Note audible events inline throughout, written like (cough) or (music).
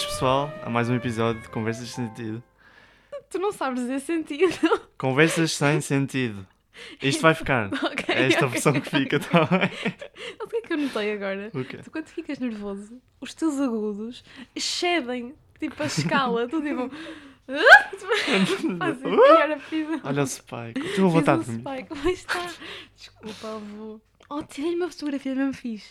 Bem-vindos, pessoal, a mais um episódio de Conversas Sem Sentido. Tu não sabes dizer sentido. (laughs) Conversas sem sentido. Isto vai ficar. (laughs) Ok, É esta ok, versão que fica, tá bem? O que é que eu notei agora? Tu quando ficas nervoso, os teus agudos excedem tipo a escala. Tu tipo. (laughs) Fiz um- Olha o Spike. Estou a um de mim. spike. Como está? Desculpa, avô. Oh, tirei uma fotografia mesmo fixe.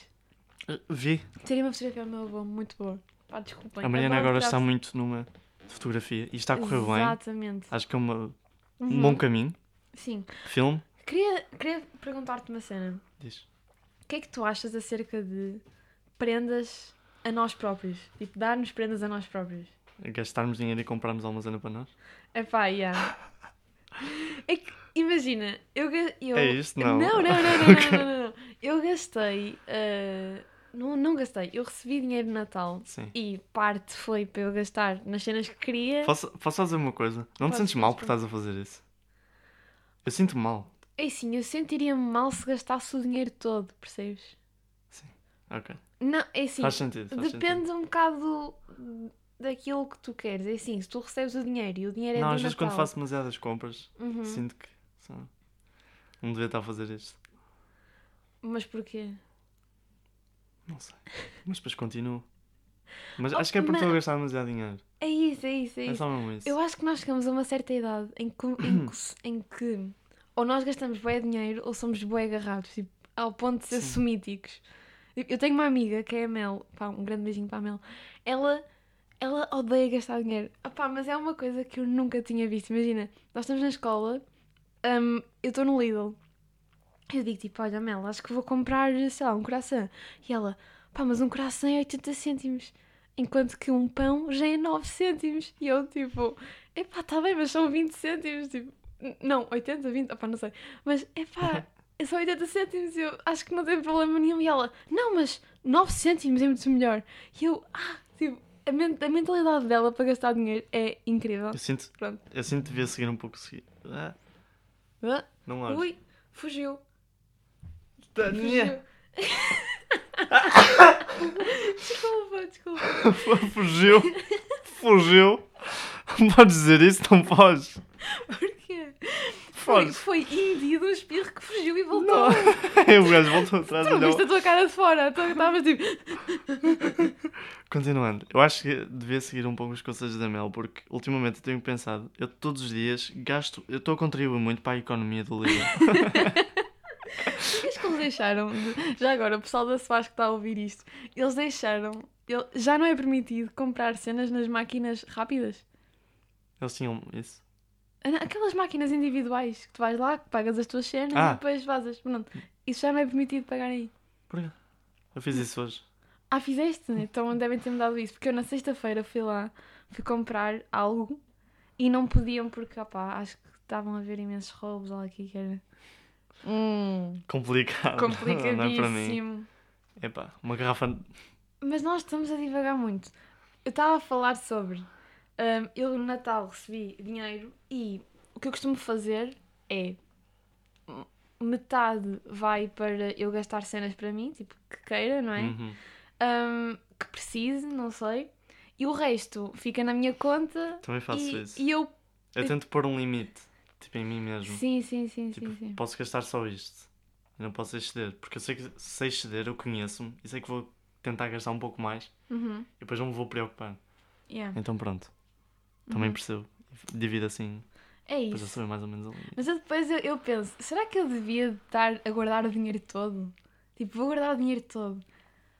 Vi. Tirei uma fotografia ao meu avô, muito boa. Pá, desculpem. A Mariana adoro agora está muito numa fotografia e está a correr bem. Exatamente. Acho que é uma- um Uhum. bom caminho. Sim. Filme. Queria, queria perguntar-te uma cena. Diz. O que é que tu achas acerca de prendas a nós próprios? Tipo, dar-nos prendas a nós próprios. Gastarmos dinheiro e comprarmos alguma cena para nós. É pá, yeah. (laughs) É que, imagina, eu, eu... É isto? Não. Não, não, não, não, (laughs) não, não, não, não. Eu gastei... ah, não, não gastei. Eu recebi dinheiro de Natal Sim. e parte foi para eu gastar nas cenas que queria. Posso, posso dizer uma coisa? Não te sentes mal por estás a fazer isso? Eu sinto mal. É sim, eu sentiria-me mal se gastasse o dinheiro todo, percebes? Ok. Não, é assim... faz sentido. Faz Depende um bocado daquilo que tu queres. É assim, se tu recebes o dinheiro e o dinheiro sentido. é Não, às vezes quando faço demasiadas compras, Uhum. sinto que não devia estar a fazer isto. Mas porquê? Não sei. Mas depois continuo. Mas Oh, acho que é porque estou a gastar demasiado dinheiro. É isso, é isso, é É isso. só mesmo isso. Eu acho que nós chegamos a uma certa idade em que, em que, em que ou nós gastamos bué dinheiro ou somos bué agarrados, tipo, ao ponto de ser Sim. sumíticos. Tipo, Eu tenho uma amiga que é a Mel, pá, um grande beijinho para a Mel. Ela, ela odeia gastar dinheiro. Ah, pá, mas é uma coisa que eu nunca tinha visto. Imagina, nós estamos na escola, hum, eu estou no Lidl. Eu digo tipo, olha Mel, acho que vou comprar, sei lá, um coração. E ela, pá, mas um coração é 80 cêntimos. Enquanto que um pão já é 9 cêntimos. E eu tipo, epá, tá bem, mas são 20 cêntimos. Tipo, não, 80, 20, opá, não sei. Mas epá, é só 80 cêntimos. e Eu acho que não tem problema nenhum. E ela, não, mas 9 cêntimos é muito melhor. E eu, ah, tipo, a, a mentalidade dela para gastar dinheiro é incrível. Eu sinto, Pronto. eu sinto que devia seguir um pouco seguir. Ah, Ah, não acho. ui, fugiu. Tânia! (laughs) Desculpa, desculpa. (laughs) Fugiu! Fugiu! Podes dizer isso? Não podes! Porquê? Foi, foi Indy do espirro que fugiu e voltou. (laughs) o gajo voltou atrás Tu não viste a tua cara de fora, tu estavas tipo. Continuando, eu acho que devia seguir um pouco os conselhos da Mel, porque ultimamente eu tenho pensado, eu todos os dias gasto, eu estou a contribuir muito para a economia do livro. Deixaram? de- Já agora, o pessoal da SWAS que está a ouvir isto, eles deixaram. ele- Já não é permitido comprar cenas nas máquinas rápidas. Eles tinham isso. Ah, Aquelas máquinas individuais que tu vais lá, que pagas as tuas cenas Ah. e depois vazas. Pronto. Isso já não é permitido pagar aí. Porquê? Eu fiz isso hoje. Ah, fizeste? Então devem ter-me dado isso. Porque eu na sexta-feira fui lá, fui comprar algo e não podiam porque, opá, acho que estavam a ver imensos roubos lá aqui que era. Hum, Complicado. (laughs) Não é para mim. complicadíssimo. Epá, uma garrafa. Mas nós estamos a divagar muito. Eu estava a falar sobre. hum, eu no Natal recebi dinheiro e o que eu costumo fazer é. Metade vai para eu gastar cenas para mim, tipo, que queira, não é? Uhum. Hum, que precise, não sei. E o resto fica na minha conta Também faço e, isso. e eu. Eu tento pôr um limite, tipo em mim mesmo. Sim, sim, sim, Tipo, sim, sim. posso gastar só isto. Eu não posso exceder. Porque eu sei que se exceder, eu conheço-me e sei que vou tentar gastar um pouco mais Uhum, e depois não me vou preocupar. yeah. Então pronto. Também Uhum. percebo. Divido assim, É depois eu isso. mais ou menos limite. Mas eu depois eu, eu penso, será que eu devia estar a guardar o dinheiro todo? Tipo, vou guardar o dinheiro todo.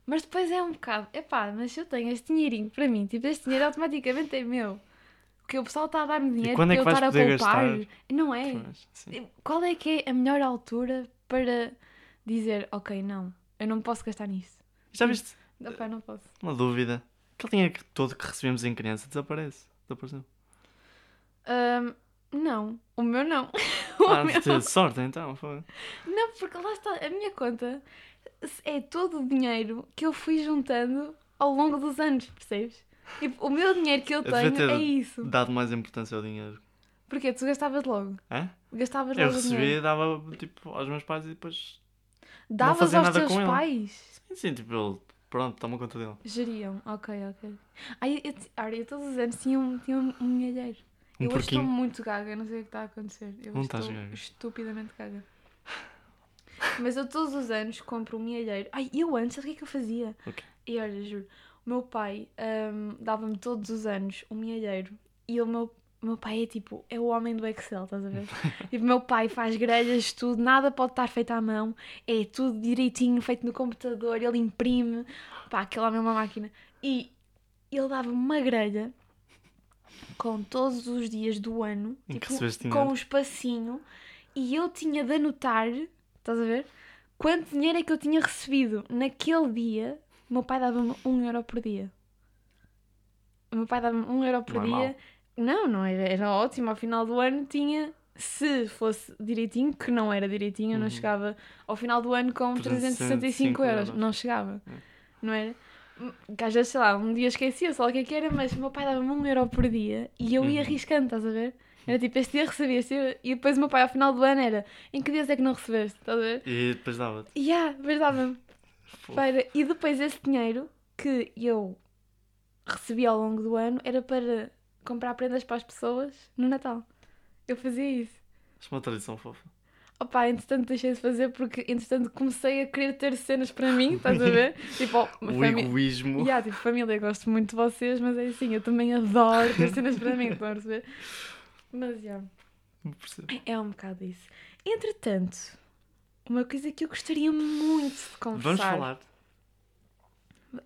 Mas depois é um bocado, epá, mas eu tenho este dinheirinho para mim, tipo, este dinheiro automaticamente é meu. Porque o pessoal está a dar-me dinheiro quando é que eu estar a poupar. gastar? Não é? Sim. Qual é que é a melhor altura para dizer, ok, não, eu não posso gastar nisso? Já viste Epá, não posso. uma dúvida? Aquele dinheiro que- todo que recebemos em criança desaparece. Desapareceu. Ahm, não, o meu não. (laughs) Ah, o meu... teve sorte então. Foi. Não, porque lá está, a minha conta é todo o dinheiro que eu fui juntando ao longo dos anos, percebes? Tipo, o meu dinheiro que eu tenho ter é isso. Dado mais importância ao dinheiro. Porque tu gastavas logo. Hã? Gastavas Eu logo dinheiro. recebia, dava tipo aos meus pais e depois. Davas aos nada teus com ele. pais. Sim, sim, tipo, ele Pronto, toma conta dele. Geriam, ok, ok. Ai, eu, Ara, eu todos os anos tinha um, tinha um, um milheiro. Um eu hoje estou porquinho. muito gaga, não sei o que está a acontecer. Eu Não estou gaga. estupidamente gaga. Mas eu todos os anos compro um milheiro. Ai, eu antes, sabe o que é que eu fazia? Ok. E olha, juro, meu pai hum, dava-me todos os anos um milheiro. E o meu, meu pai é tipo, é o homem do Excel, estás a ver? e (laughs) o meu pai faz grelhas, tudo, nada pode estar feito à mão. É tudo direitinho, feito no computador, ele imprime. Pá, aquele homem é uma máquina. E ele dava-me uma grelha com todos os dias do ano, tipo, com um espacinho, e eu tinha de anotar, estás a ver? Quanto dinheiro é que eu tinha recebido naquele dia? O meu pai dava-me um euro por dia. O meu pai dava-me um euro por Não é dia. mau. Não, não era, era ótimo. Ao final do ano tinha, se fosse direitinho, que não era direitinho, eu não Uhum. chegava ao final do ano com 365 365 euros. euros. Não chegava. É. Não era? Que às vezes, sei lá, um dia esquecia só o que é que era, mas o meu pai dava-me um euro por dia e eu ia Uhum. arriscando, estás a ver? Era tipo, este dia recebi, este dia... E depois o meu pai ao final do ano era, em que dias é que não recebeste, estás a ver? E depois dava-te. E ah, depois dava-me. Para... E depois esse dinheiro que eu recebi ao longo do ano era para comprar prendas para as pessoas no Natal. Eu fazia isso. Acho uma tradição fofa. Opa, entretanto deixei de fazer porque entretanto comecei a querer ter cenas para mim, estás a ver? (laughs) tipo, uma O egoísmo. Yeah, tipo, família, gosto muito de vocês, mas é assim, eu também adoro ter cenas para mim, estão a perceber? Mas, já, percebo. é um bocado isso. Entretanto, uma coisa que eu gostaria muito de conversar. Vamos falar.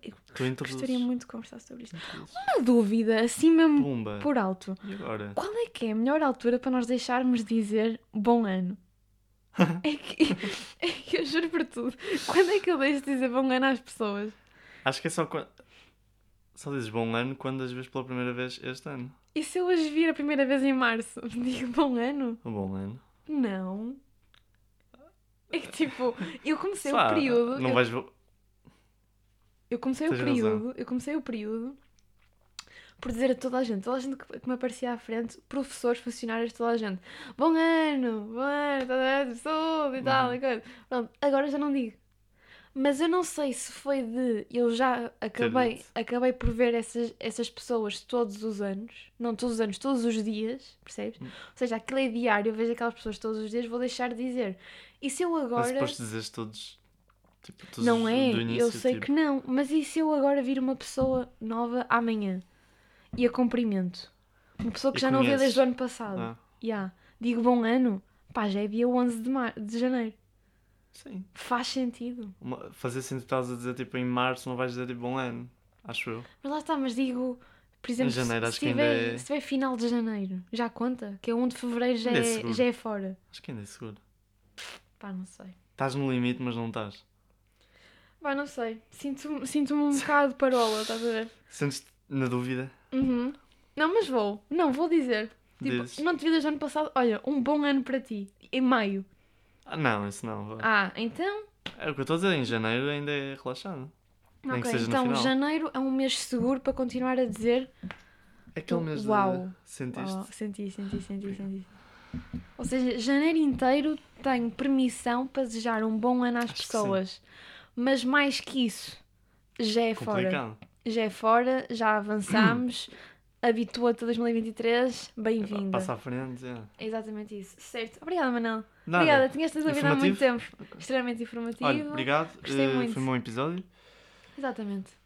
Eu Tu gostaria muito de conversar sobre isto. Uma dúvida, assim mesmo Pumba. por alto. E agora? Qual é que é a melhor altura para nós deixarmos de dizer bom ano? (laughs) é, que, é que eu juro por tudo. Quando é que eu deixo de dizer bom ano às pessoas? Acho que é só quando. Só dizes bom ano quando as vês pela primeira vez este ano. E se eu as vir a primeira vez em março? (laughs) Digo bom ano? Bom ano. Não. É que tipo, eu comecei o período. Não eu, vais. eu comecei o Tens período. Eu comecei o período por dizer a toda a gente, toda a gente que me aparecia à frente, professores, funcionários, toda a gente, bom ano, bom ano, toda a gente, saúde e tal, Uhum. e coisa. Pronto, agora já não digo. Mas eu não sei se foi de. Eu já acabei, acabei por ver essas, essas pessoas todos os anos. Não todos os anos, todos os dias, percebes? Hum. Ou seja, aquilo é diário, eu vejo aquelas pessoas todos os dias, vou deixar de dizer. E se eu Mas agora. depois dizes todos. Tipo, todos Não é, início, eu sei tipo, que não. Mas e se eu agora vir uma pessoa nova amanhã e a cumprimento? Uma pessoa que E já não vê conheces? desde o ano passado. Ah, Ya. Digo bom ano, pá, já é dia 11 de, mar... de janeiro. sim. Faz sentido. Uma- fazer assim, tu estás a dizer tipo em março, não vais dizer tipo bom ano. Acho eu. Mas lá está, mas digo, por exemplo, se- janeiro, se, acho que ainda tiver, é- se tiver final de janeiro, já conta? Que é 1 de fevereiro já é é, já é fora. Acho que ainda é seguro. Pá, não sei. Estás no limite, mas não estás. Pá, não sei. Sinto-me sinto um (laughs) bocado parola, estás a ver? Sentes-te na dúvida? Uhum. Não, mas vou. Não, vou dizer. Tipo, Dizes. não te vi desde ano passado. Olha, um bom ano para ti. Em maio. Ah, não, isso não. vá. Ah, então. É o que eu estou a dizer, em janeiro ainda é relaxado. Nem que ok, seja no então final. janeiro é um mês seguro para continuar a dizer. Aquele mês Uau. de. Sentiste? Oh, senti, senti, senti, senti. Ou seja, janeiro inteiro tenho permissão para desejar um bom ano às Acho pessoas. Mas mais que isso, já é fora. Complicado. Já é fora, já avançamos. (clears throat) Habitua-te a 2023, bem-vinda. Passa à frente, é. Exatamente isso. Certo. Obrigada, Manel. Nada. Obrigada, tinha esta dúvida há muito tempo. Extremamente informativo. Olha, obrigado. Gostei eh, muito. Foi um bom episódio. Exatamente.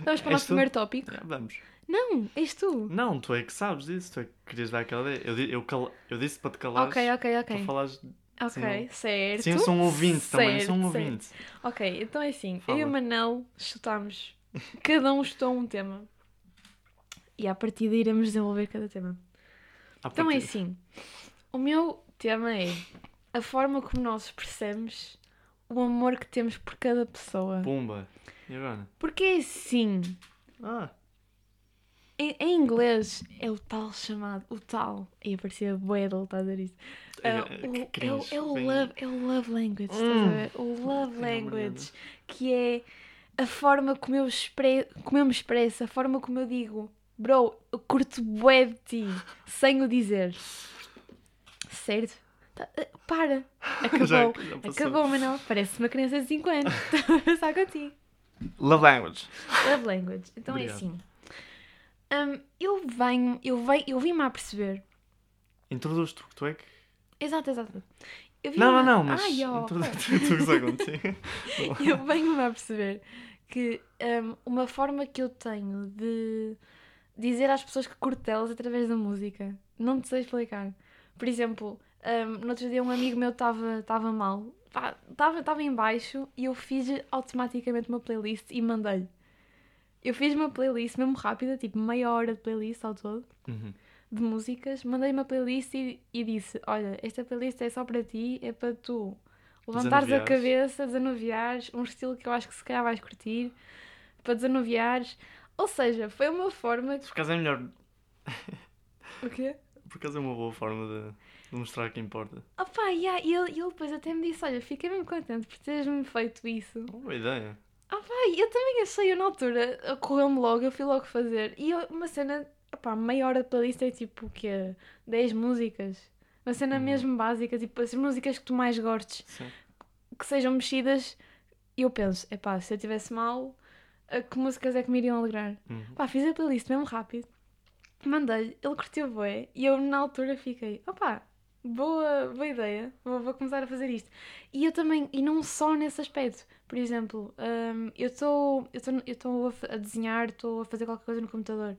Vamos para o nosso primeiro tópico. Já, vamos. Não, és tu. Não, tu é que sabes disso. Tu é que querias dar aquela ideia. Eu, eu, cal... eu disse para te calares. Ok, ok, Para ok. falares. Ok, certo. Sim, eu sou um ouvinte também. Eu sou um Certo, certo. ouvinte. Ok, então é assim. Fala. Eu e o Manel chutámos. Cada um chutou um tema. E à partida iremos desenvolver cada tema. À Então é assim. O meu tema é a forma como nós percebemos o amor que temos por cada pessoa. Pumba. E agora? Porque é assim. Ah, Em, em inglês é o tal chamado, o tal, e aparecia bué de estás a dizer isso. é, Ah, é, o- que é, o- é o Bem- love, é o love language, estás a Hum. ver? O love É, language, que é a forma como eu, expre, como eu me expresso, a forma como eu digo, bro, eu curto bué de ti, sem o dizer. Certo? Tá, ah, para, acabou. (laughs) Já- já. Acabou, Manel. Parece uma criança de 5 anos. (laughs) Estou a pensar contigo. Love language. Love language. Então Obrigado. é assim. Hum, eu venho, eu venho, eu vim-me a perceber. Introduz tu, que tu é que. Exato, exato. Eu Não, não, não, mas. Ai, ó, introduz pá. tu, tu gozar contigo. (laughs) eu venho-me a perceber que hum, uma forma que eu tenho de dizer às pessoas que curto delas através da música. Não te sei explicar. Por exemplo, hum, no outro dia um amigo meu estava mal. Estava em baixo e eu fiz automaticamente uma playlist e mandei-lhe. Eu fiz uma playlist mesmo rápida, tipo meia hora de playlist ao todo. Uhum. de músicas, mandei uma playlist e, e disse: Olha, esta playlist é só para ti, é para tu levantares a cabeça, desanuviares, um estilo que eu acho que se calhar vais curtir, para desanuviares. Ou seja, foi uma forma. Por acaso é melhor. O quê? (laughs) Por acaso é uma boa forma de mostrar que importa. Opá, yeah, e ele, ele depois até me disse: Olha, fiquei mesmo contente por teres-me feito isso. Uma boa ideia. Ai, eu também achei, eu na altura, correu-me logo, eu fui logo fazer. E eu- uma cena, opá, meia hora de playlist é tipo o quê? 10 músicas. Uma cena Uhum. mesmo básica, tipo as músicas que tu mais gostes, Sim. que sejam mexidas. E eu penso, epá, se eu tivesse mal, que músicas é que me iriam alegrar? Uhum. Pá, fiz a playlist mesmo rápido, mandei-lhe, ele curtiu bué, e eu na altura fiquei, opá, boa, boa ideia, vou, vou começar a fazer isto. E eu também, e não só nesse aspecto, por exemplo, hum, eu estou eu tô- eu a, desenhar, estou a fazer qualquer coisa no computador,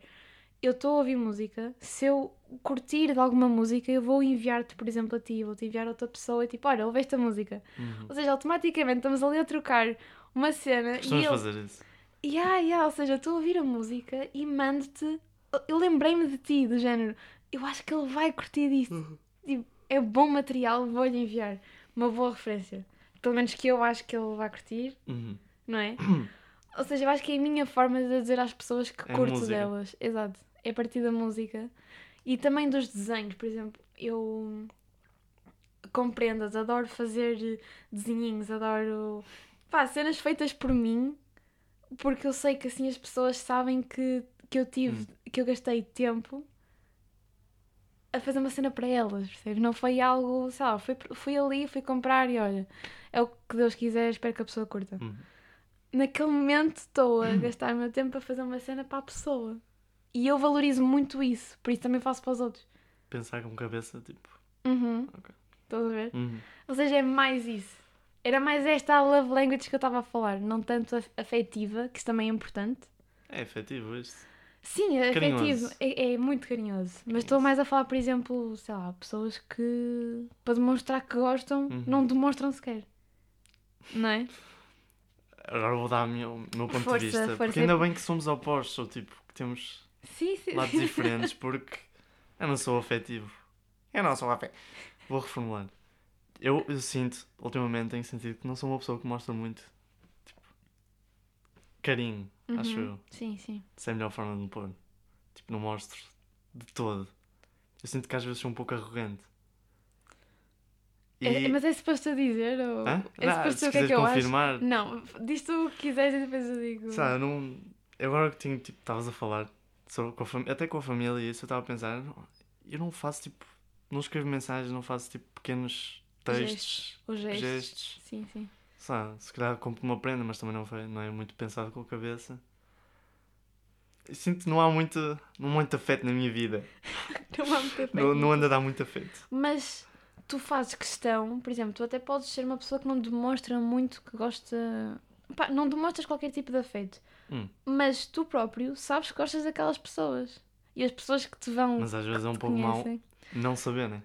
eu estou a ouvir música, se eu curtir de alguma música, eu vou enviar-te, por exemplo, a ti, vou-te enviar a outra pessoa e tipo, olha, ouve esta música. Uhum. Ou seja, automaticamente estamos ali a trocar uma cena e Costumas ele... fazer isso. Yeah, yeah, ou seja, estou a ouvir a música e mando-te. Eu lembrei-me de ti, do género. Eu acho que ele vai curtir disto. Tipo, é bom material, vou-lhe enviar. Uma boa referência. Pelo menos que eu acho que ele vai curtir, Uhum. não é? (clears throat) ou seja, eu acho que é a minha forma de dizer às pessoas que É curto delas. Exato. É a partir da música. E também dos desenhos, por exemplo, eu compreendas, adoro fazer desenhinhos, adoro pá, cenas feitas por mim, porque eu sei que assim as pessoas sabem que, que eu tive, Hum. que eu gastei tempo a fazer uma cena para elas, percebes? Não foi algo, sei lá, fui, fui ali, fui comprar e olha, é o que Deus quiser, espero que a pessoa curta. Uhum. Naquele momento estou a gastar o meu tempo a fazer uma cena para a pessoa. E eu valorizo muito isso, por isso também faço para os outros. Pensar com cabeça, tipo. Uhum. Ok. Estás a ver? Uhum. Ou seja, é mais isso. Era mais esta a love language que eu estava a falar, não tanto afetiva, que isso também é importante. É efetivo isto. Sim, é afetivo, é, é muito carinhoso. Mas estou mais a falar, por exemplo, sei lá, pessoas que para demonstrar que gostam, Uhum. não demonstram sequer. Não é? Agora vou dar o meu, meu ponto Força, de vista. força. Porque ainda bem que somos opostos, ou tipo, que temos Sim, sim. lados (laughs) diferentes, porque eu não sou afetivo. Eu não sou afetivo. Vou reformular. Eu, eu sinto, ultimamente, tenho sentido que não sou uma pessoa que mostra muito carinho, acho Uhum. eu. Sim, sim. Essa é a melhor forma de me pôr. Tipo, não mostro de todo. Eu sinto que às vezes sou um pouco arrogante. E... É- mas é suposto eu dizer? Ou... Hã? É Ah, suposto o que é que eu acho? confirmar, Não, diz tu o que quiseres e depois eu digo. Sabe, eu não. Agora que tinha, tipo, estavas a falar, sobre, com a fam- até com a família isso, eu estava a pensar, eu não faço tipo. Não escrevo mensagens, não faço tipo pequenos textos, Gestos. Os gestos. gestos. Sim, sim. Sabe, se calhar compro uma prenda, mas também não, foi, não é muito pensado com a cabeça. Eu sinto que não há muito, não há muito afeto na minha vida. (laughs) Não há muito afeto Não, não anda a dar muito afeto. Mas tu fazes questão, por exemplo, tu até podes ser uma pessoa que não demonstra muito que gosta. Pá, não demonstras qualquer tipo de afeto. Hum. Mas tu próprio sabes que gostas daquelas pessoas. E as pessoas que te vão. Mas às vezes é um pouco mau conhecem. não saber, né?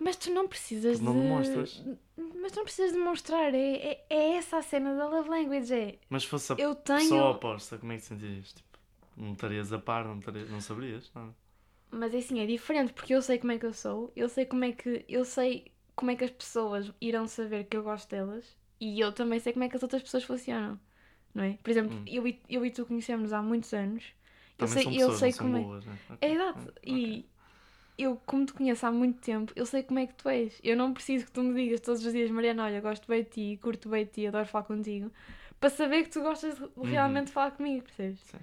Mas tu não precisas não de. demonstras. Mas tu não precisas demonstrar. É, é, é essa a cena da love language. É. Mas se fosse a Eu tenho. pessoa oposta, como é que te sentirias? Tipo, não estarias a par, não, estarias, não saberias? Não. Mas é assim, é diferente porque eu sei como é que eu sou, eu sei como é que eu sei como é que as pessoas irão saber que eu gosto delas e eu também sei como é que as outras pessoas funcionam, não é? Por exemplo, Hum. eu, e, eu e tu conhecemos há muitos anos. Eu Também sei, são eu pessoas, sei não são como é. boas, né? Ok, É exato. ok. E eu, como te conheço há muito tempo, eu sei como é que tu és. Eu não preciso que tu me digas todos os dias, Mariana, olha, gosto bem de ti, curto bem de ti, adoro falar contigo, para saber que tu gostas de realmente de falar comigo, percebes? Sim.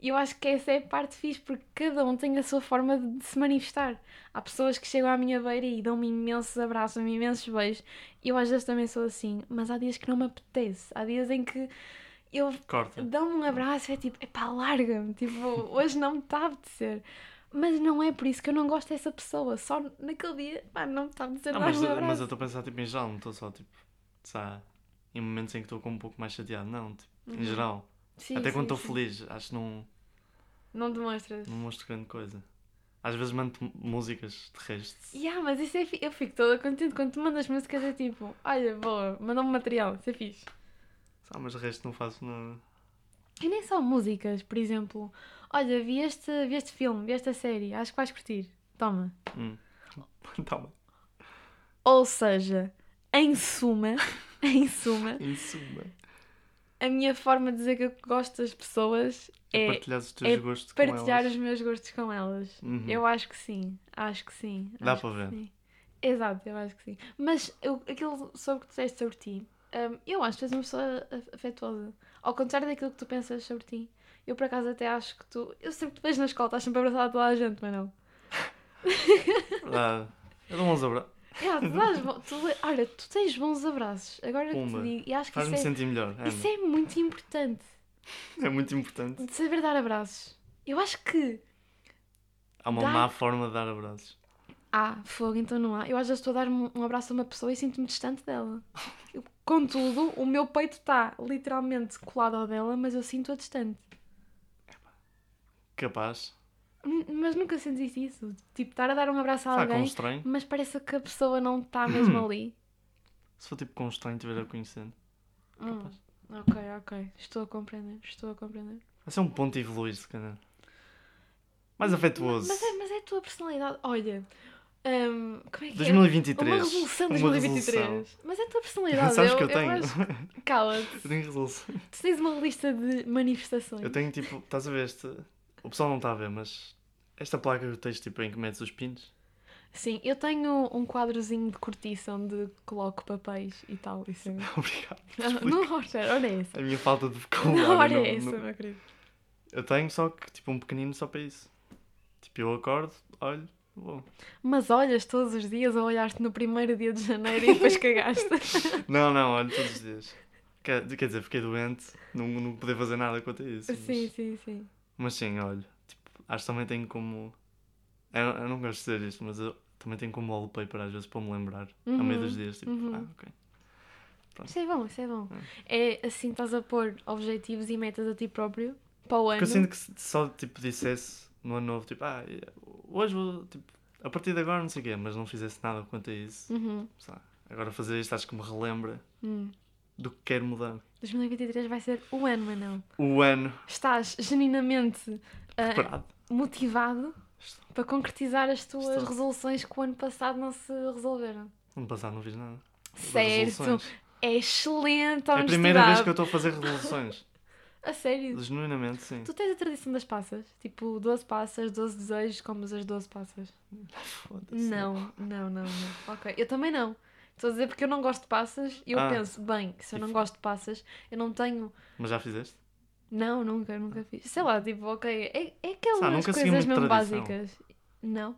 E eu acho que essa é a parte fixe, porque cada um tem a sua forma de, se manifestar. Há pessoas que chegam à minha beira e dão-me imensos abraços, dão-me imensos beijos. E eu às vezes também sou assim, mas há dias que não me apetece. Há dias em que eu dão-me um abraço e é tipo, epá, larga-me, tipo, hoje não me está a apetecer. Mas não é por isso que eu não gosto dessa pessoa, só naquele dia, pá, não me está a apetecer Não, dar mas, mas eu estou a pensar tipo, em geral, não estou só tipo, sabe, em momentos em que estou com um pouco mais chateado. Não, tipo, em Uhum. geral. Sim, Até quando sim, estou sim. feliz, acho que não, Não demonstras. não mostro grande coisa. Às vezes mando músicas de resto. Yeah, mas isso é fi- eu fico toda contente quando tu mandas músicas, é tipo, olha, boa, mandou-me material, isso é fixe. Ah, mas de resto não faço nada. E nem só músicas, por exemplo, olha, vi este, vi este filme, vi esta série, acho que vais curtir, toma. Hum. (laughs) Toma. Ou seja, em suma, (laughs) em suma, Em suma. a minha forma de dizer que eu gosto das pessoas É, é partilhar os teus é gostos partilhar os meus gostos com elas. Uhum. Eu acho que sim, acho que sim. Dá para ver. sim. Exato, eu acho que sim. Mas eu, aquilo sobre o que tu disseste sobre ti, hum, eu acho que tu és uma pessoa afetuosa. Ao contrário daquilo que tu pensas sobre ti. Eu por acaso até acho que tu. Eu sempre te vejo na escola, estás sempre abraçada a toda a gente, mas não. Verdade. Eu dou uns abraços. (laughs) Yeah, tu dás tu, olha, tu tens bons abraços. Agora que te Pumba. digo, e acho que Faz-me isso, é, sentir melhor. Ana. isso é muito importante. (laughs) É muito importante. De saber dar abraços. Eu acho que. Há uma má forma de dar abraços. Ah, fogo, então não há. Eu às vezes estou a dar um um abraço a uma pessoa e sinto-me distante dela. Eu- contudo, o meu peito está literalmente colado ao dela, mas eu sinto-a distante. Capaz. Mas nunca sentiste isso? Tipo, estar a dar um abraço a com um alguém, estranho. mas parece que a pessoa não está mesmo (clears throat) ali. Se for tipo com um estranho estiver a conhecer. Hum, Capaz. ok, ok. Estou a compreender, estou a compreender. Vai ser um ponto evoluir, se calhar. Mais afetuoso. Mas é, mas é a tua personalidade. Olha, hum, como é que é? 2023. Uma revolução de Uma 2023. resolução. Mas é a tua (laughs) personalidade. Sabes eu, que eu tenho? acho- (laughs) Cala-te. Eu tenho resolução. Tu tens uma lista de manifestações. Eu tenho tipo, estás a ver este. O pessoal não está a ver, mas esta placa que tens tipo em que metes os pinos. Sim, eu tenho um quadrozinho de cortiça onde coloco papéis e tal. Isso é... (laughs) Obrigado. Não, não, (laughs) olha, olha essa. A minha falta de Não, (laughs) vocabulário. olha não- essa, não- meu querido. Eu tenho só que tipo um pequenino só para isso. Tipo, eu acordo, olho, vou. Mas olhas todos os dias ou olhaste no primeiro dia de janeiro e depois cagaste? Não, não, olho todos os dias. Quer, quer dizer, fiquei doente, não, não poder fazer nada quanto a isso. mas- sim, sim, sim. Mas sim, olha, tipo, acho que também tenho como. Eu, eu não gosto de dizer isto, mas eu também tenho como wallpaper às vezes para me lembrar, a meio Uhum, dos dias, tipo, uhum. ah, ok. Isso é bom, isso é bom. Hum. É assim, estás a pôr objetivos e metas a ti próprio para o ano. Porque eu sinto que se só tipo dissesse no ano novo, tipo, ah, hoje vou, tipo, a partir de agora não sei o quê, mas não fizesse nada quanto a isso, Uhum. agora fazer isto acho que me relembra Hum. Do que quero mudar. 2023 vai ser o ano, Manão. O ano Estás genuinamente preparado. motivado Estou. para concretizar as tuas Estou. resoluções que o ano passado não se resolveram. Ano passado não fiz nada. Certo. É excelente a É a primeira vez que eu estou a fazer resoluções. (laughs) A sério. Genuinamente, sim. Tu tens a tradição das passas? Tipo, 12 passas, 12 desejos, comes as 12 passas? Foda-se. Não, não, não, não. Ok, eu também não. Estou a dizer porque eu não gosto de passas e eu Ah. penso, bem, se eu não gosto de passas, eu não tenho. Mas já fizeste? Não, nunca, nunca fiz. Sei lá, tipo, ok, é, é aquelas Ah, segui coisas mesmo tradição. básicas. Não.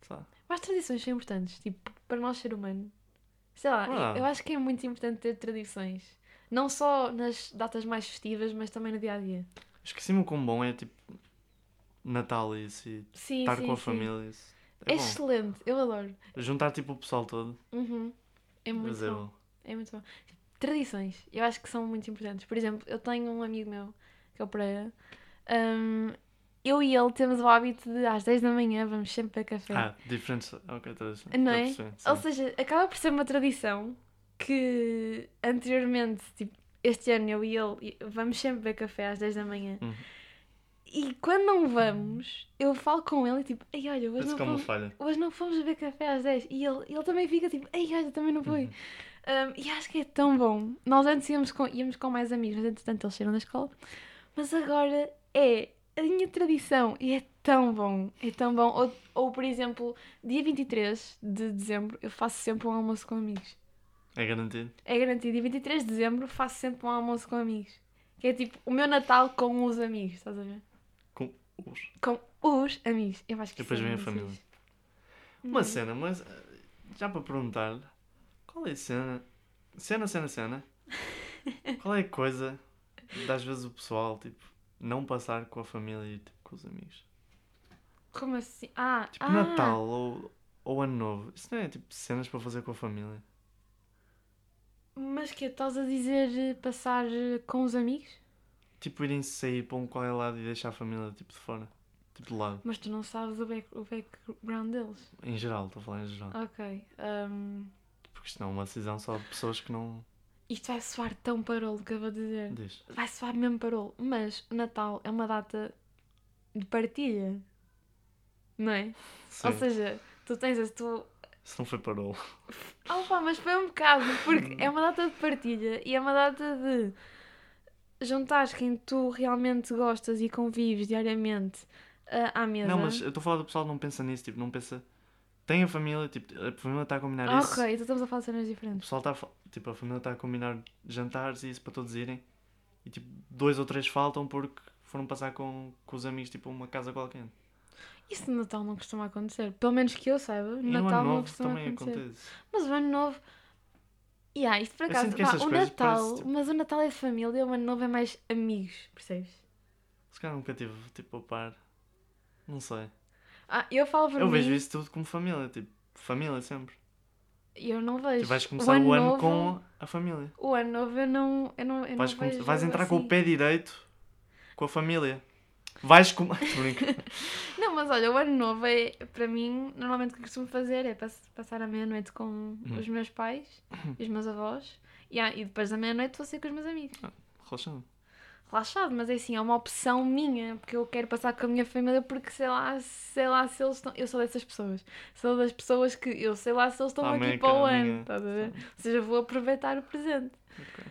Sabe? Mas as tradições são importantes, tipo, para nós ser humano. Sei lá, Verdade. eu acho que é muito importante ter tradições. Não só nas datas mais festivas, mas também no dia a dia. Esqueci-me o quão bom é tipo Natal e isso e Sim, estar sim, com a sim. família. Isso. É É, excelente, eu adoro. Juntar tipo o pessoal todo. Uhum. É muito Mas é bom. É muito bom. Tradições, eu acho que são muito importantes. Por exemplo, eu tenho um amigo meu, que é o Pereira. hum, eu e ele temos o hábito de às 10 da manhã vamos sempre para café. Ah, diferentes. Ok, tradição. Não é? percebi. Ou seja, acaba por ser uma tradição que anteriormente, tipo, este ano eu e ele vamos sempre beber café às 10 da manhã. Uhum. E quando não vamos, eu falo com ele e tipo, ei olha, hoje não, é fomos, falha. hoje não fomos beber café às 10. E ele, ele também fica tipo, ei olha, também não fui. Uhum. Um, e acho que é tão bom. Nós antes íamos com, íamos com mais amigos, mas entretanto eles saíram da escola. Mas agora é a minha tradição e é tão bom. É tão bom. Ou, ou por exemplo, dia 23 de dezembro eu faço sempre um almoço com amigos. É garantido. É garantido. Dia 23 de dezembro faço sempre um almoço com amigos. Que é tipo o meu Natal com os amigos, estás a ver? Com os. Com os amigos. Eu acho que depois vem a família. Uma Uhum. cena, mas eh, já para perguntar, qual é a cena? Cena, cena, cena. (laughs) Qual é a coisa de às vezes o pessoal, tipo, não passar com a família e tipo, com os amigos? Como assim? Ah, Tipo, ah, Natal ou, ou Ano Novo. Isso não é tipo cenas para fazer com a família. Mas que estás a dizer eh, passar eh, com os amigos? Tipo, irem sair para um qualquer lado e deixar a família tipo de fora. Tipo de lado. Mas tu não sabes o, back, o background deles. Em geral, estou a falar em geral. Ok. hum, Porque isto não é uma decisão só de pessoas que não. isto vai soar tão parolo que eu vou dizer. Diz. Vai soar mesmo parolo. Mas Natal é uma data de partilha. Não é? Sim. Ou seja, tu tens a tua. Se não foi parou. Pá, mas foi um bocado, porque (laughs) é uma data de partilha e é uma data de juntares quem tu realmente gostas e convives diariamente ah, à mesa. Não, mas eu estou a falar do pessoal que não pensa nisso. Tipo, não pensa. Tem a família, tipo, a família está a combinar Ah, isso. ok, então estamos a falar de cenas O diferentes. pessoal está a, tipo, a família está a combinar jantares e isso para todos irem. E tipo, dois ou três faltam porque foram passar com, com os amigos, tipo, uma casa qualquer. Isso no Natal não costuma acontecer. Pelo menos que eu saiba, no Natal não costuma também acontecer. acontece. Mas o ano novo. Yeah, isto por Eu acaso. sinto que vá, estas o coisas Natal. parece, tipo- Mas o Natal é de família, o ano novo é mais amigos, percebes? Se calhar nunca tive, tipo, a par. Não sei. Ah, eu falo por Eu mim. vejo isso tudo como família, tipo, família sempre. Eu não vejo. Tu vais começar o ano, novo, com a família. O ano novo eu não. Eu não, eu Vais, come- vejo vais entrar com assim. o pé direito com a família. Vais com. (laughs) Não, mas olha, o ano novo é, para mim, normalmente o que eu costumo fazer é pass- passar a meia-noite com Hum. os meus pais e os meus avós. E, ah, e depois da meia-noite vou sair com os meus amigos. Relaxando. Relaxado, mas é assim, é uma opção minha, porque eu quero passar com a minha família porque sei lá, sei lá se eles estão. Eu sou dessas pessoas. Sou das pessoas que eu sei lá se eles estão aqui para o ano. Estás a ver? Ou seja, vou aproveitar o presente. Ok.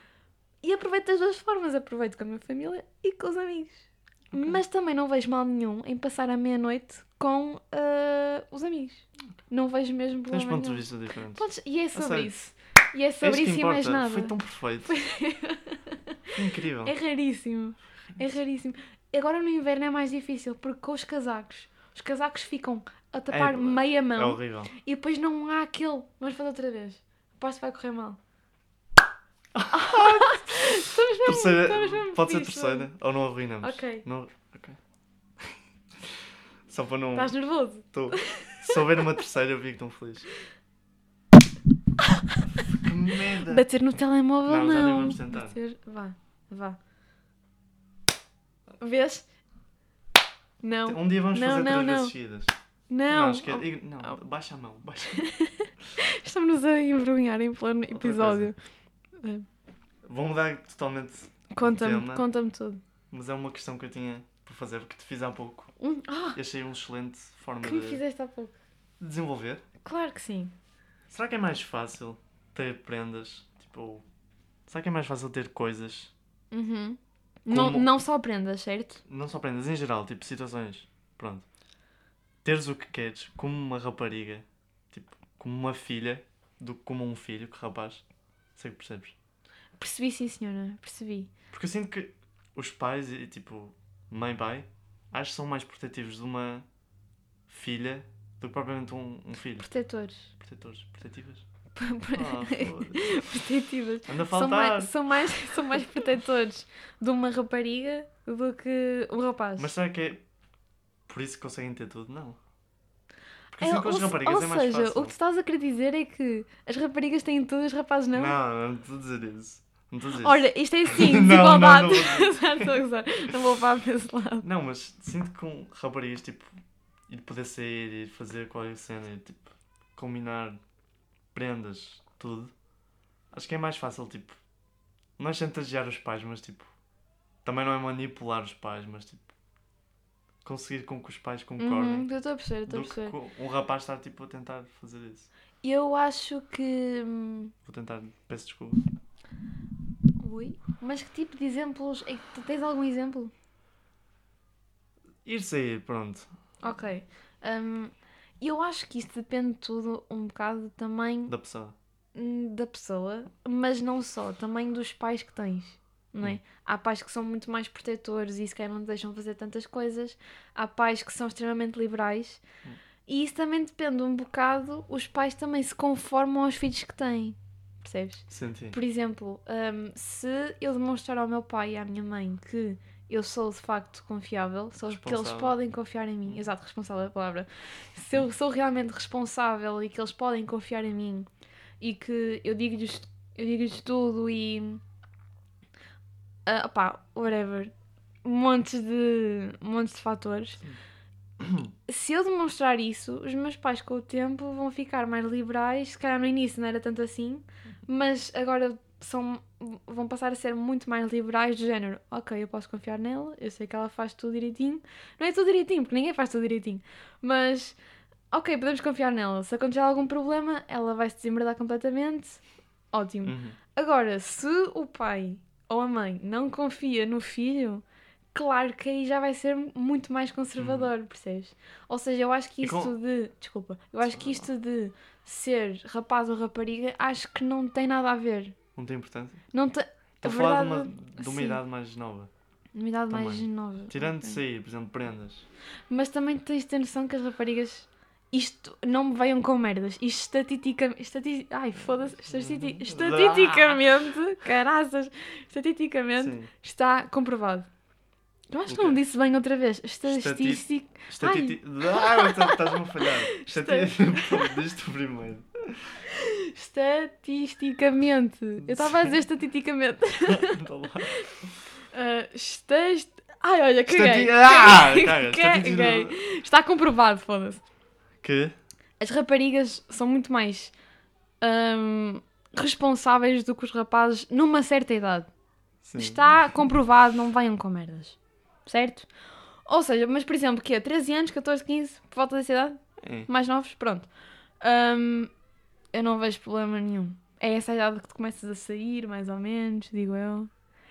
E aproveito das duas formas, aproveito com a minha família e com os amigos. Mas também não vejo mal nenhum em passar a meia-noite com ah, os amigos. Não vejo mesmo Tens problema pontos de vista diferentes. Pontos- E é sobre isso. E é sobre É isso que e mais nada. Foi tão perfeito. Foi incrível. É raríssimo. É raríssimo. Agora no inverno é mais difícil porque com os casacos, os casacos ficam a tapar É, meia É mão horrível. e depois não há aquele. Vamos fazer outra vez. Aposto que vai correr mal. Estamos mesmo, Terceira, estamos mesmo pode ser terceira ou não arruinamos? Ok. Não, ok. Só para não. Estás nervoso? Tô. Se houver uma terceira, eu fico tão feliz. que merda! Bater no telemóvel Não, não. já nem vamos tentar. Bater- Vá, vá. Vês? Não. Um dia vamos Não, fazer não, três não. vezes seguidas. Não. esque- ig- não, baixa a mão. Baixa. (laughs) Estamos a envergonhar em plano episódio. Vou mudar totalmente, Conta-me, conta-me tudo. mas é uma questão que eu tinha para fazer, porque te fiz há pouco. Hum, ah, E achei uma excelente forma que me de fizeste há pouco. desenvolver. Claro que sim. Será que é mais fácil ter prendas? Tipo, será que é mais fácil ter coisas? Uhum. Não, Como- não só prendas, certo? Não só prendas, em geral, tipo situações. Pronto. Teres o que queres, como uma rapariga, tipo, como uma filha, do que como um filho, que rapaz. Sei que percebes. Percebi, sim, senhora. Percebi. Porque eu sinto que os pais, e tipo, mãe e pai, acho que são mais protetivos de uma filha do que propriamente um, um filho. Protetores. Protetores, protetivas? (laughs) Foda-se. Protetivas. Anda a São faltar. mais, são, mais, são mais protetores de uma rapariga do que um rapaz. Mas será que é por isso que conseguem ter tudo? Não. Porque É, assim com as raparigas ou é mais seja, fácil. o que tu estás a querer dizer é que as raparigas têm tudo os rapazes não? Não, não estou a dizer isso. Não estou a dizer isso. Olha, isto é sim, Não, desigualdade. não, não (laughs) gozar. Não vou para esse lado. Não, mas sinto que com raparigas, tipo, ir poder sair e fazer qualquer cena, e, tipo, combinar prendas, tudo, acho que é mais fácil, tipo, não é chantagear os pais, mas, tipo, também não é manipular os pais, mas, tipo, conseguir com que os pais concordem Uhum, eu estou a perceber, eu estou a perceber. um rapaz estar, tipo, a tentar fazer isso. Eu acho que. hum, Vou tentar, peço desculpa. Ui. Mas que tipo de exemplos. é que tens algum exemplo? Ir sair, pronto. Ok. Hum, eu acho que isto depende tudo um bocado também Da pessoa. hum, da pessoa, mas não só, também dos pais que tens. Não é? Hum. Há pais que são muito mais protetores e se calhar não deixam fazer tantas coisas. Há pais que são extremamente liberais. E isso também depende um bocado. Os pais também se conformam aos filhos que têm. percebes? Senti. Por exemplo, hum, se eu demonstrar ao meu pai e à minha mãe que eu sou de facto confiável, sou que eles podem confiar em mim, exato, responsável é a palavra. Se eu sou realmente responsável e que eles podem confiar em mim e que eu digo-lhes digo tudo e. ah, opá, whatever. Montes de. montes de fatores. Se eu demonstrar isso, os meus pais com o tempo vão ficar mais liberais. Se calhar no início não era tanto assim, mas agora são, vão passar a ser muito mais liberais do género. Ok, eu posso confiar nela, eu sei que ela faz tudo direitinho. Não é tudo direitinho, porque ninguém faz tudo direitinho. Mas, ok, podemos confiar nela. Se acontecer algum problema, ela vai se desembardar completamente. Ótimo. Uhum. Agora, se o pai ou a mãe não confia no filho, claro que aí já vai ser muito mais conservador, percebes? Ou seja, eu acho que isto com- de. Desculpa, eu acho que isto de ser rapaz ou rapariga, acho que não tem nada a ver. Não tem importância? Não tem. Estou a falar de uma, verdade, de uma idade mais nova. Uma idade mais Também. nova. Tirando de ok. sair, por exemplo, prendas. Mas também tens de ter noção que as raparigas. Isto não me venham com merdas. Isto estatisticamente. Estati... Ai, foda-se. Estati... Estatisticamente. Caraças. Estatisticamente Sim. está comprovado. Eu acho que não disse bem outra vez. Estatística. Estati... Ah, tá- estás-me a falhar. Estati... Diz tu primeiro. Estatisticamente. Eu estava a dizer estatisticamente. Uh, (laughs) estast... Ai, olha, caguei. Estati... Ah, Caguei. Está comprovado, foda-se. Que? As raparigas são muito mais hum, responsáveis do que os rapazes numa certa idade. Sim. Está comprovado, não venham com merdas. Certo? Ou seja, mas por exemplo, que é 13 anos, 14, 15, por volta dessa idade, É. mais novos, pronto. Hum, eu não vejo problema nenhum. É essa a idade que tu começas a sair, mais ou menos, digo eu.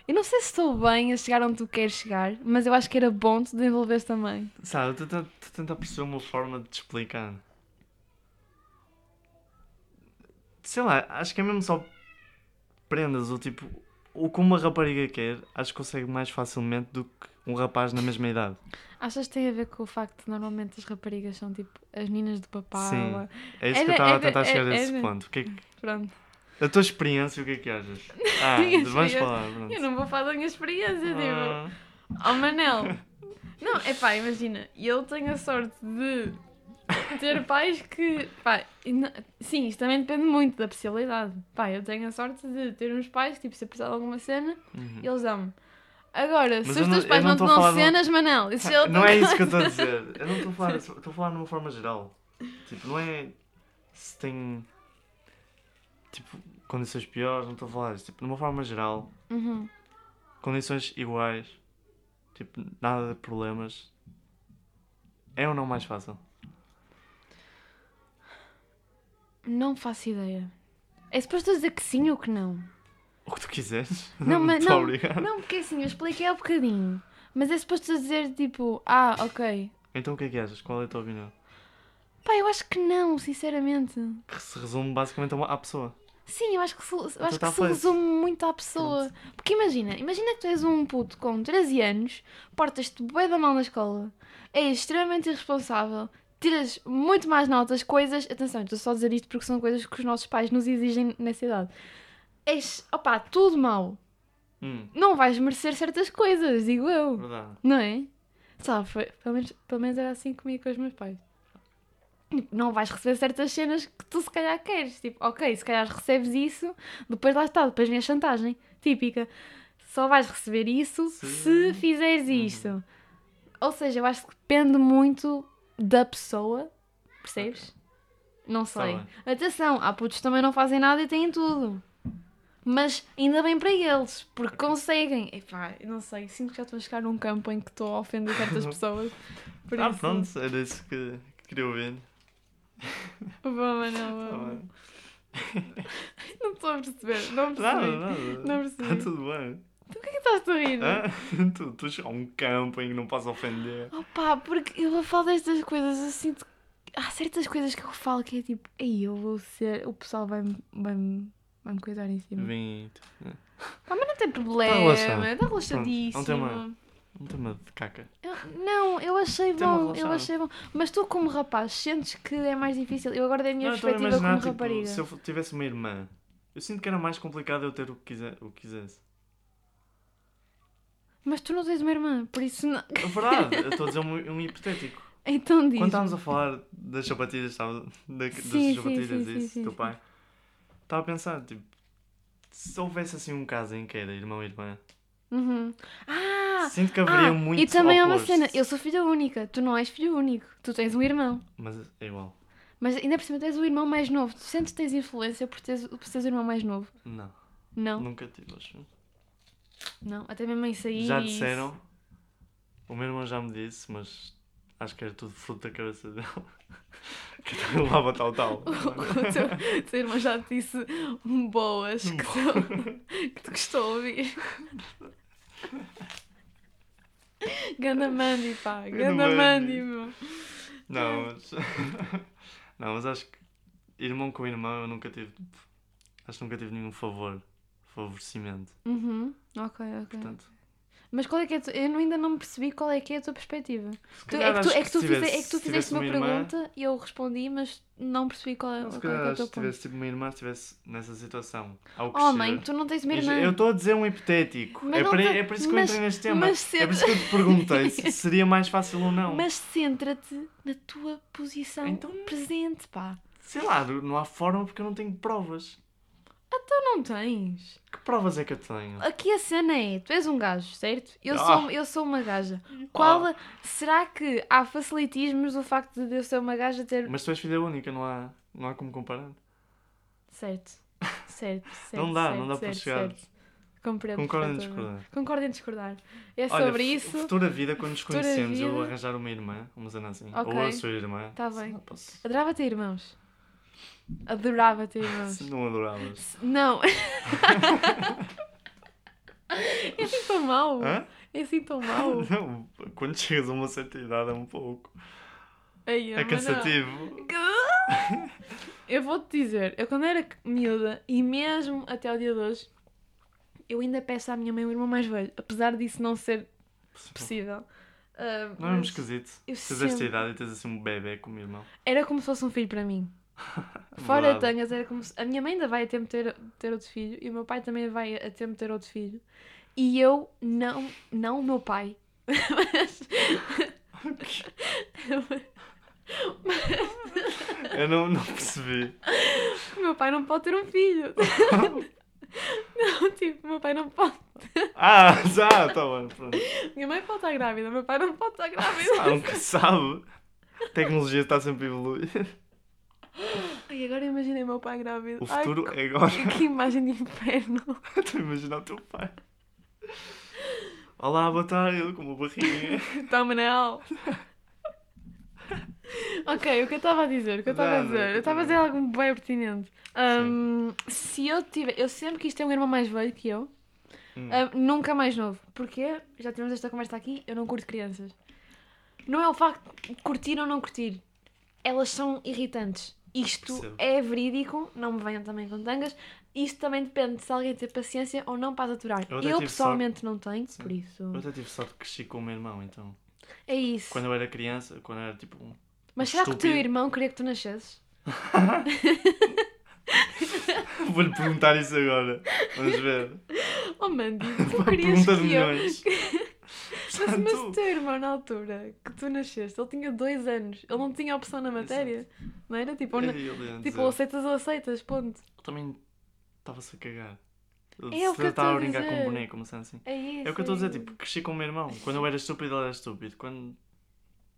Eu não sei se estou bem a chegar onde tu queres chegar, mas eu acho que era bom tu desenvolveres também. Sabe, eu estou a tentar perceber uma forma de te explicar. Sei lá, acho que é mesmo só prendas, ou tipo, o que uma rapariga quer, acho que consegue mais facilmente do que um rapaz na mesma idade. Achas que tem a ver com o facto de normalmente as raparigas são tipo as meninas de papá? Sim. ou- É isso É que eu estava é a de- tentar é- chegar a é esse de- ponto. Que é que- Pronto. A tua experiência, o que é que achas? (laughs) Ah, vamos falar, pronto. Eu não vou falar da minha experiência, tipo. Ah, Oh Manel! Não, é pá, imagina, eu tenho a sorte de ter pais que. Pá, não- sim, isto também depende muito da especialidade. Pá, eu tenho a sorte de ter uns pais que, tipo, se eu precisar de alguma cena, uhum. eles dão-me. Agora, Mas se os teus eu pais não não te dão de cenas, Manel, isso é (laughs) Não é isso que eu estou a dizer. Eu não estou a falar, (laughs) estou a falar numa forma geral. Tipo, não é se tem tipo condições piores, não estou a falar disso. Tipo, numa forma geral, Uhum. condições iguais, tipo, nada de problemas. É ou não mais fácil? Não faço ideia. É suposto dizer que sim ou que não? O que tu quiseres. (laughs) Não, mas não. Não, porque assim, eu expliquei há bocadinho. Mas é suposto dizer tipo, ah, ok. Então o que é que achas? Qual é a tua opinião? Pá, eu acho que não, sinceramente. Que se resume basicamente à pessoa. Sim, eu acho que se, eu Então acho tá que se feito. resume muito à pessoa. Porque imagina, imagina que tu és um puto com 13 anos, portas-te bué da mal na escola, és extremamente irresponsável, tiras muito mais notas, coisas. Atenção, estou só a dizer isto porque são coisas que os nossos pais nos exigem nessa idade. És, opá, tudo mau. Hum, Não vais merecer certas coisas, digo eu. verdade. Não é? Sabe, foi, pelo, menos, pelo menos era assim comigo com os meus pais. Tipo, Não vais receber certas cenas que tu se calhar queres. Tipo, ok, se calhar recebes isso, depois lá está, depois vem a chantagem. Típica. Só vais receber isso Se- se fizeres isto. Ou seja, eu acho que depende muito da pessoa. Percebes? Não Tá sei. bem. Atenção, há putos que também não fazem nada e têm tudo. Mas ainda bem para eles, porque conseguem. Epá, não sei, sinto que já estou a chegar num campo em que estou a ofender certas (laughs) pessoas. Ah, isso, pronto, era isso que queria ouvir. Bom, Manel, Tá bom. bem. (laughs) Não estou a perceber, não Nada, percebi. nada. Não percebi. Está tudo bem. Tu o que é que estás a rir? Hã? (laughs) tu, tu a um campo em que não posso ofender. Opa, porque eu falo destas coisas, eu sinto há certas coisas que eu falo que é tipo, ei, eu vou ser, o pessoal vai-me vai -me, vai -me coisar em cima. Vim. Ah, mas não tem problema, relaxado. está relaxadíssimo. Pronto, é um de caca. Eu- não, eu achei bom, eu achei bom. Mas tu como rapaz, sentes que é mais difícil? Eu agora dei a minha Não, perspectiva como imaginar, tipo, rapariga. se eu tivesse uma irmã, Eu sinto que era mais complicado eu ter o que, quiser, o que quisesse. Mas tu não tens uma irmã, por isso não. É verdade, eu estou a dizer um, um hipotético. Então diz. Quando estávamos a falar das sapatilhas, estava, da, das Sim, sim, sapatilhas sim, disso, sim, teu pai, estava a pensar, tipo, se houvesse assim um caso em que era irmão e irmã, Uhum. Ah! Sinto que haveria ah, muito e também é uma cena, eu sou filha única, tu não és filho único, tu tens um irmão. Mas é igual. Mas ainda por cima tens o irmão mais novo. Tu sentes que tens influência por teres, por teres o irmão mais novo? Não, Não, nunca tive, acho. não. Até mesmo isso aí. Já disseram, o meu irmão já me disse, mas acho que era tudo fruto da cabeça dele. (laughs) que ele levava tal, tal. (laughs) O teu, teu irmão já te disse boas (laughs) que, tu, que tu gostou de ouvir. (laughs) Ganda Mandy, pá. Ganda Mandy. Mandy, meu. Não, mas. (laughs) não, mas acho que irmão com irmão eu nunca tive. Acho que nunca tive nenhum favor. Favorecimento. Uhum. Ok, ok. Portanto, Mas qual é que é a tua... Eu ainda não percebi qual é que é a tua perspectiva. se Tu- é que tu, é que tu, se tivesse- é que tu se fizeste uma irmã- pergunta e eu respondi, mas não percebi qual é, Não, se qual é, que é o teu se tivesse tipo uma irmã, estivesse nessa situação. Ao Oh, mãe, tu não tens uma irmã. Eu estou a dizer um hipotético. Mas É, para- te- é por isso que eu mas- entrei neste tema. mas É por isso que eu te perguntei se (laughs) seria mais fácil ou não. Mas centra-te na tua posição Então- presente, pá. Sei lá, não há forma porque eu não tenho provas. Tu não tens. Que provas é que eu tenho? Aqui a cena é, tu és um gajo, certo? Eu, Ah. sou, eu sou uma gaja. Qual, Será que há facilitismos do facto de eu ser uma gaja ter... Mas tu és filha única, não há, não há como comparar. Certo, certo, (laughs) certo. Não dá, certo, não dá para certo, chegar. certo. Compreendo Concordo em perfeitamente. discordar. Concordo em discordar. É Olha, sobre fu- isso. Futura vida, quando nos Futura conhecemos, eu vou arranjar uma irmã, uma cena assim. Ok. Ou a sua irmã. Tá bem. posso- Adorava ter irmãos. Adorava ter (laughs) irmãos. Não adoravas. Não. é assim tão mau. Hã? É assim tão mau. (laughs) Não, quando chegas a uma certa idade é um pouco. Ai, É não. cansativo. (laughs) Eu vou-te dizer, eu quando era miúda e mesmo até ao dia de hoje, eu ainda peço à minha mãe um irmão mais velho, apesar disso não ser possível. Ah, Não é um esquisito? Tens esta sempre- idade e tens assim um bebê como irmão. Era como se fosse um filho para mim. (laughs) Fora Verdade. tangas, era como se... A minha mãe ainda vai a tempo ter, ter outro filho e o meu pai também vai a tempo ter outro filho. E eu, não, não o meu pai. Eu não, não percebi. o meu pai não pode ter um filho. (laughs) não, tipo, o meu pai não pode. Ah, já, tá bem, pronto. Minha mãe pode estar grávida, o meu pai não pode estar grávida. Ah, nunca sabe. A tecnologia está sempre a evoluir. Ai, agora imaginei meu pai grávido. O Ai, futuro é agora. (laughs) que, imagem de inferno. (laughs) Estou a imaginar o teu pai. Olá, boa tarde, com uma barriguinha. (laughs) Tá, Manel. ok, o que eu estava a dizer, o que eu estava a dizer, eu estava a dizer algo bem pertinente. Ahm, se eu tiver, eu sempre quis ter um irmão mais velho que eu, Hum. ahm, nunca mais novo. Porquê? Já tivemos esta conversa aqui, eu não curto crianças. Não é o facto de curtir ou não curtir, elas são irritantes. Isto Percebo. é verídico, não me venham também com tangas. Isto também depende de se alguém ter paciência ou não para aturar. Eu Eu, pessoalmente não tenho, Sim. por isso. Eu até tive sorte que cresci com o meu irmão, então. É isso. Quando eu era criança, quando eu era tipo um. Mas será que o teu estúpido. irmão queria que tu nascesses? (laughs) Vou-lhe perguntar isso agora. Vamos ver. Oh, Mandy, tu querias pergunta que eu... milhões. (laughs) Mas, mas o teu irmão, na altura que tu nasceste, ele tinha dois anos. Ele não tinha opção na matéria. Não era? Tipo, ou, na- ele ia tipo dizer, ou aceitas ou aceitas, ponto. ele também estava-se a cagar. É Ele eu estava a brincar com dizer. um boneco, cena assim. É isso. É o que eu estou a dizer, isso. tipo, cresci com o meu irmão. Quando eu era estúpido, ele era estúpido. Quando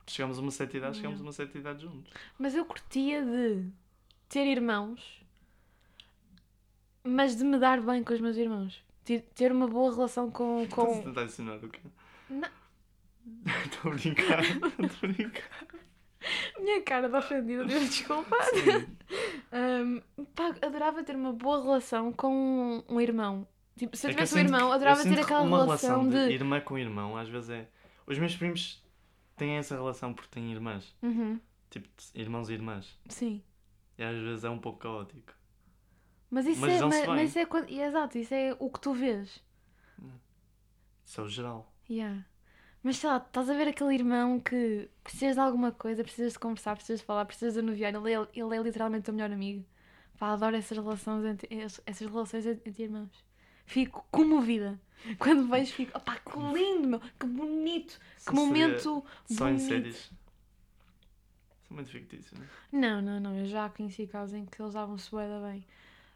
chegamos a uma certa idade, chegamos a uma certa idade juntos. Mas eu curtia de ter irmãos, mas de me dar bem com os meus irmãos. Ter- Ter uma boa relação com. Estás a com... tentar ensinar o quê? Não. (laughs) Estou a brincar, estou a brincar. Minha cara de ofendida, devo desculpar. Sim. Um, pá, adorava ter uma boa relação com um irmão. Tipo, se eu É tivesse um sinto irmão, adorava eu ter aquela uma relação de. irmã com irmão, às vezes é. Os meus primos têm essa relação porque têm irmãs. Uhum, Tipo, irmãos e irmãs. sim. E às vezes é um pouco caótico. Mas isso Mas é. Mas, mas isso é quando- e, exato, isso é o que tu vês. Isso é o geral. Yeah. Mas sei lá, estás a ver aquele irmão que precisas de alguma coisa, precisas de conversar, precisas de falar, precisas de anuviar, ele é, ele é literalmente o teu melhor amigo. Pá, adoro essas relações entre, essas relações entre irmãos. Fico comovida. (laughs) Quando vejo, fico, opá, que lindo, meu, que bonito, que Só momento Só em bonito. séries. Isso é muito fictício, né? Não, não, não, eu já conheci casos em que eles davam-se bem.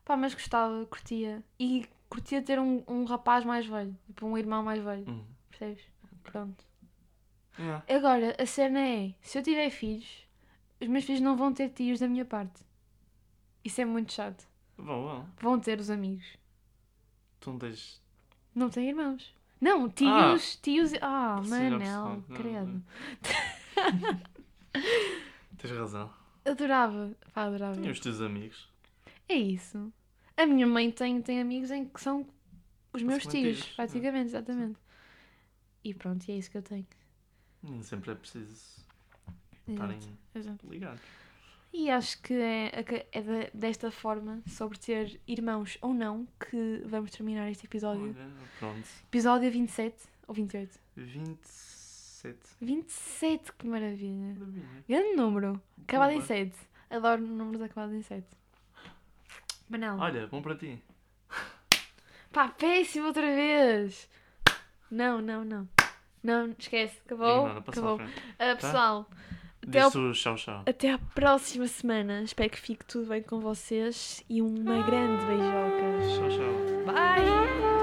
Pá, mas gostava, curtia. E curtia ter um, um rapaz mais velho, tipo um irmão mais velho, Uhum. percebes? Pronto. Yeah. Agora, a cena é, se eu tiver filhos, os meus filhos não vão ter tios da minha parte. Isso é muito chato. Bom, bom. Vão ter os amigos. Tu não tens. Não têm irmãos. Não, tios, tios. Ah, já Manel, credo. (laughs) Tens razão. Adorava. Pá, adorava. Os teus amigos. É isso. A minha mãe tem, tem amigos em que são os meus tios, tios, praticamente, exatamente. E pronto, e é isso que eu tenho. Nem sempre é preciso estarem ligados. E acho que é, é de- desta forma, sobre ter irmãos ou não, que vamos terminar este episódio. Olha, pronto. Episódio 27 ou 28? 27. 27, que maravilha. Maravilha. Grande número. Acabado em Boa. 7. Adoro números acabados em 7. Manel. Olha, bom para ti. Pá, péssimo outra vez. Não, não, não. Não, esquece. Acabou. Passou Acabou. Ah, pessoal, até ao tchau, tchau. Até à próxima semana. Espero que fique tudo bem com vocês e uma grande beijoca. Tchau, tchau. Bye!